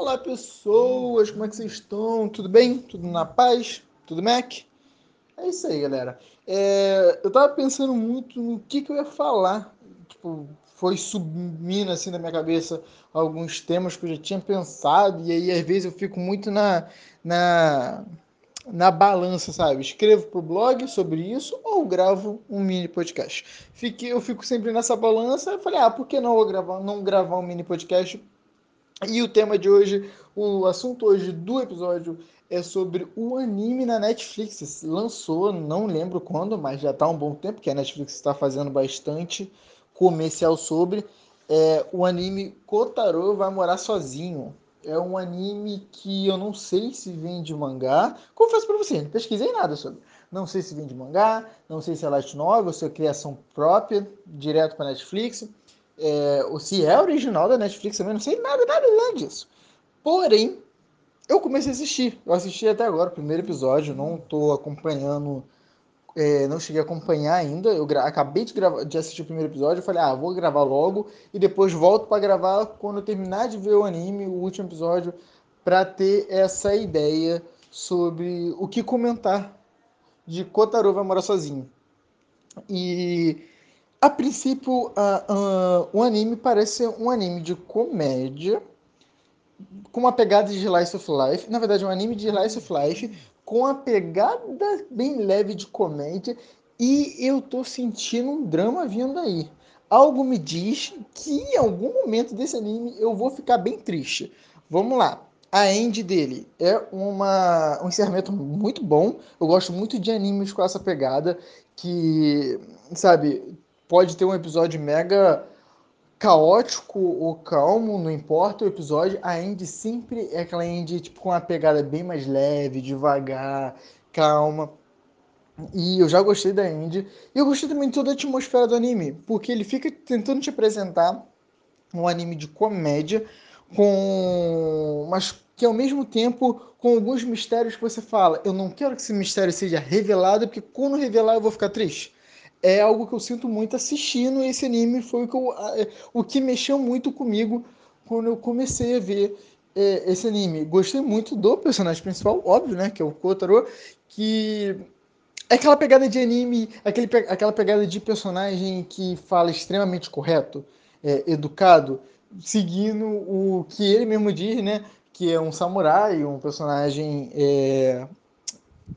Olá pessoas, como é que vocês estão? Tudo bem? Tudo na paz? Tudo Mac? É isso aí, galera. É, eu tava pensando muito no que, que eu ia falar. Tipo, foi subindo assim na minha cabeça alguns temas que eu já tinha pensado, e aí às vezes eu fico muito na, na, na balança, sabe? Escrevo pro blog sobre isso ou gravo um mini podcast. Fiquei, eu fico sempre nessa balança. Eu falei, ah, por que não, vou gravar, não gravar um mini podcast? E o tema de hoje, o assunto hoje do episódio é sobre o anime na Netflix. Lançou, não lembro quando, mas já está há um bom tempo que a Netflix está fazendo bastante comercial sobre. É, o anime Kotaro vai morar sozinho. É um anime que eu não sei se vem de mangá. Confesso para você, não pesquisei nada sobre. Não sei se vem de mangá, não sei se é light novel, se é criação própria, direto para Netflix. É, se é original da Netflix também, não sei nada, nada, nada disso. Porém, eu comecei a assistir. Eu assisti até agora o primeiro episódio, não estou acompanhando é, não cheguei a acompanhar ainda. Eu acabei de, gravar, de assistir o primeiro episódio. Eu falei, ah, vou gravar logo e depois volto para gravar quando eu terminar de ver o anime, o último episódio, para ter essa ideia sobre o que comentar de Kotaro vai morar sozinho. E a princípio, uh, uh, o anime parece ser um anime de comédia com uma pegada de Slice of Life. Na verdade, é um anime de Slice of Life com a pegada bem leve de comédia e eu tô sentindo um drama vindo aí. Algo me diz que em algum momento desse anime eu vou ficar bem triste. Vamos lá. A end dele é uma, um encerramento muito bom. Eu gosto muito de animes com essa pegada que, sabe, pode ter um episódio mega caótico ou calmo, não importa o episódio, a Andy sempre é aquela Andy tipo, com uma pegada bem mais leve, devagar, calma. E eu já gostei da Andy. E eu gostei também de toda a atmosfera do anime, porque ele fica tentando te apresentar um anime de comédia com mas que ao mesmo tempo com alguns mistérios que você fala, eu não quero que esse mistério seja revelado, porque quando revelar eu vou ficar triste é algo que eu sinto muito assistindo esse anime. Foi o que, eu, é, o que mexeu muito comigo quando eu comecei a ver é, esse anime. Gostei muito do personagem principal, óbvio, né? Que é o Kotaro, que é aquela pegada de anime, aquele, aquela pegada de personagem que fala extremamente correto, é, educado, seguindo o que ele mesmo diz, né? Que é um samurai, um personagem é,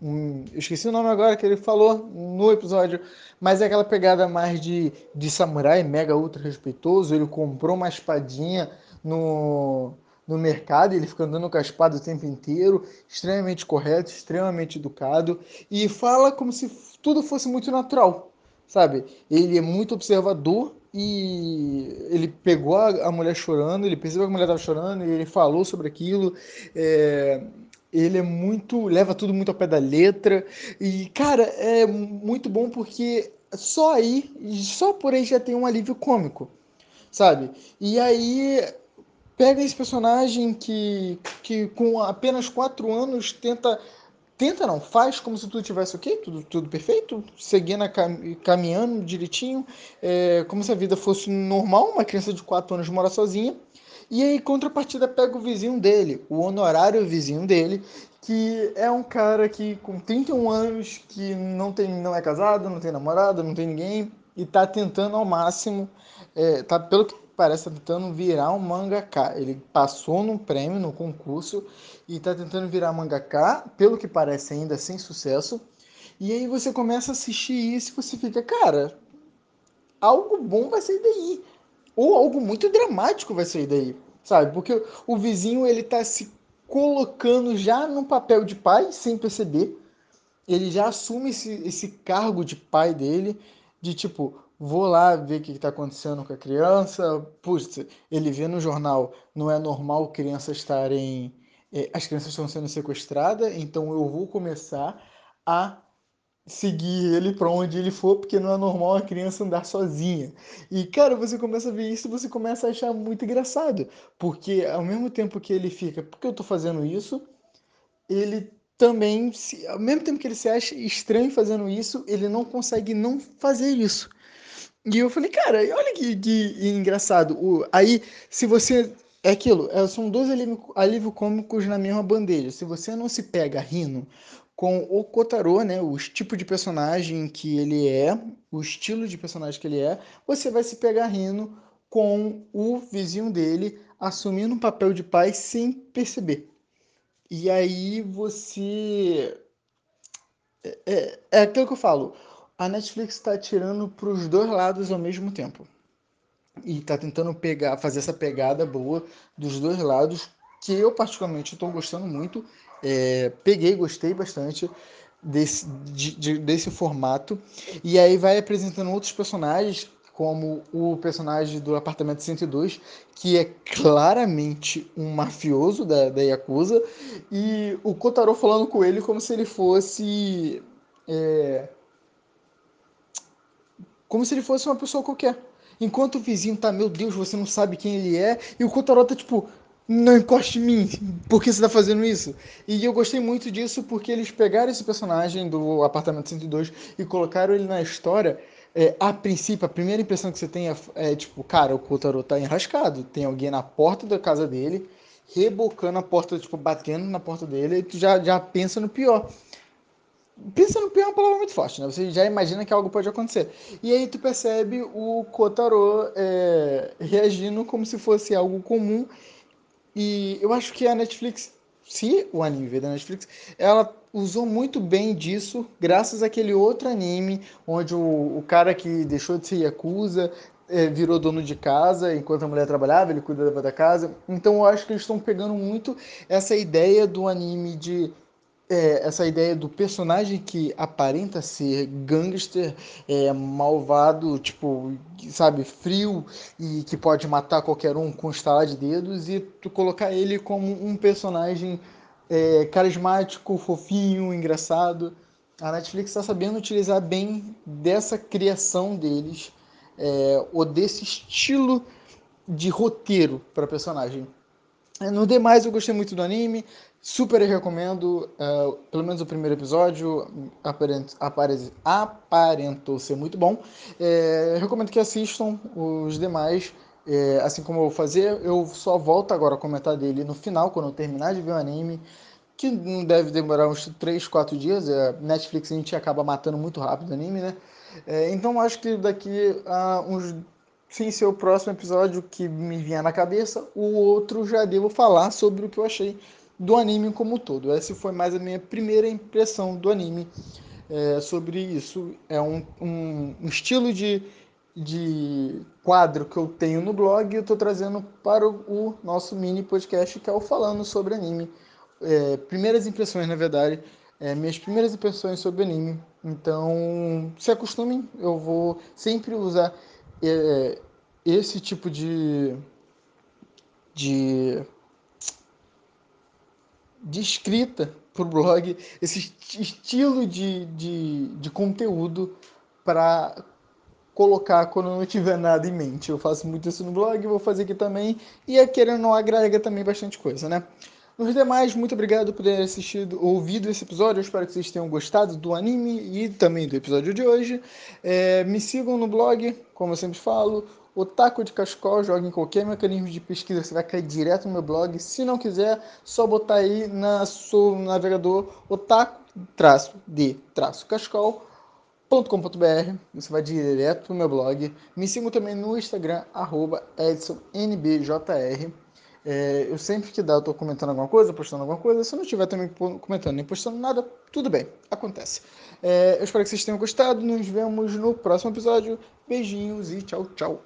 eu esqueci o nome agora que ele falou no episódio, mas é aquela pegada mais de, de samurai, mega ultra respeitoso. Ele comprou uma espadinha no, no mercado, ele fica andando com a espada o tempo inteiro, extremamente correto, extremamente educado, e fala como se tudo fosse muito natural, sabe? Ele é muito observador e ele pegou a, a mulher chorando, ele percebeu que a mulher estava chorando e ele falou sobre aquilo. É, ele é muito. leva tudo muito ao pé da letra. E, cara, é muito bom porque só aí, só por aí já tem um alívio cômico, sabe? E aí pega esse personagem que, que com apenas quatro anos tenta. Tenta não, faz como se tudo tivesse ok, tudo, tudo perfeito, seguindo, cam caminhando direitinho, é, como se a vida fosse normal, uma criança de quatro anos mora sozinha. E aí, contrapartida, pega o vizinho dele, o honorário vizinho dele, que é um cara que com 31 anos, que não, tem, não é casado, não tem namorado, não tem ninguém, e tá tentando ao máximo, é, tá, pelo que parece, tá tentando virar um mangaka. Ele passou no prêmio, no concurso, e tá tentando virar mangaka, pelo que parece ainda sem sucesso. E aí você começa a assistir isso e você fica, cara, algo bom vai sair daí ou algo muito dramático vai sair daí, sabe? Porque o vizinho ele tá se colocando já no papel de pai sem perceber. Ele já assume esse, esse cargo de pai dele, de tipo, vou lá ver o que está acontecendo com a criança. Puxa, ele vê no jornal, não é normal crianças estarem. É, as crianças estão sendo sequestradas, então eu vou começar a seguir ele para onde ele for, porque não é normal a criança andar sozinha. E, cara, você começa a ver isso, você começa a achar muito engraçado, porque ao mesmo tempo que ele fica, por que eu tô fazendo isso? Ele também, se, ao mesmo tempo que ele se acha estranho fazendo isso, ele não consegue não fazer isso. E eu falei, cara, olha que, que engraçado. O, aí, se você é aquilo, é, são dois alívio, alívio cômicos na mesma bandeja. Se você não se pega rindo com o Kotaro, né, o tipo de personagem que ele é, o estilo de personagem que ele é, você vai se pegar rindo com o vizinho dele assumindo um papel de pai sem perceber. E aí você. É, é, é aquilo que eu falo. A Netflix está tirando para os dois lados ao mesmo tempo. E está tentando pegar, fazer essa pegada boa dos dois lados, que eu particularmente estou gostando muito. É, peguei, gostei bastante desse, de, de, desse formato. E aí vai apresentando outros personagens como o personagem do apartamento 102, que é claramente um mafioso da, da Yakuza, e o Kotaro falando com ele como se ele fosse. É, como se ele fosse uma pessoa qualquer. Enquanto o vizinho tá, meu Deus, você não sabe quem ele é, e o Kotaro tá tipo, não encoste em mim, por que você tá fazendo isso? E eu gostei muito disso porque eles pegaram esse personagem do apartamento 102 e colocaram ele na história é, a princípio, a primeira impressão que você tem é, é tipo, cara, o Kotaro tá enrascado. Tem alguém na porta da casa dele, rebocando a porta, tipo, batendo na porta dele, e tu já, já pensa no pior. Pensa no pior é uma palavra muito forte, né? Você já imagina que algo pode acontecer. E aí tu percebe o Kotaro é, reagindo como se fosse algo comum. E eu acho que a Netflix, se o anime veio da Netflix, ela usou muito bem disso, graças àquele outro anime, onde o, o cara que deixou de ser Yakuza é, virou dono de casa, enquanto a mulher trabalhava, ele cuidava da casa. Então eu acho que eles estão pegando muito essa ideia do anime de. É, essa ideia do personagem que aparenta ser gangster, é, malvado, tipo, sabe, frio e que pode matar qualquer um com estalar de dedos, e tu colocar ele como um personagem é, carismático, fofinho, engraçado. A Netflix está sabendo utilizar bem dessa criação deles, é, ou desse estilo de roteiro para personagem. No demais, eu gostei muito do anime, super recomendo, uh, pelo menos o primeiro episódio aparent, aparentou ser muito bom. É, recomendo que assistam os demais, é, assim como eu vou fazer, eu só volto agora a comentar dele no final, quando eu terminar de ver o anime, que não deve demorar uns 3, 4 dias. É, Netflix a gente acaba matando muito rápido o anime, né? É, então acho que daqui a uns. Sem ser o próximo episódio que me vier na cabeça, o outro já devo falar sobre o que eu achei do anime como um todo. Essa foi mais a minha primeira impressão do anime é, sobre isso. É um, um, um estilo de de quadro que eu tenho no blog e eu estou trazendo para o, o, nosso mini podcast que é o Falando sobre Anime. É, primeiras impressões, na verdade, é, minhas primeiras impressões sobre anime. Então, se acostumem, eu vou sempre usar é, esse tipo de, de, de escrita para o blog, esse estilo de, de, de conteúdo para colocar quando não tiver nada em mente. Eu faço muito isso no blog, vou fazer aqui também. E a querendo não agrega também bastante coisa, né? Nos demais, muito obrigado por ter assistido, ouvido esse episódio. Eu espero que vocês tenham gostado do anime e também do episódio de hoje. É, me sigam no blog, como eu sempre falo. Otaku de Cascol, joga em qualquer mecanismo de pesquisa, você vai cair direto no meu blog. Se não quiser, só botar aí na seu navegador otaku-de-cascol.com.br. Você vai direto pro meu blog. Me sigam também no Instagram, arroba edsonnbjr. É, eu sempre que dá, eu tô comentando alguma coisa, postando alguma coisa. Se eu não estiver também comentando nem postando nada, tudo bem, acontece. É, eu espero que vocês tenham gostado. Nos vemos no próximo episódio. Beijinhos e tchau, tchau.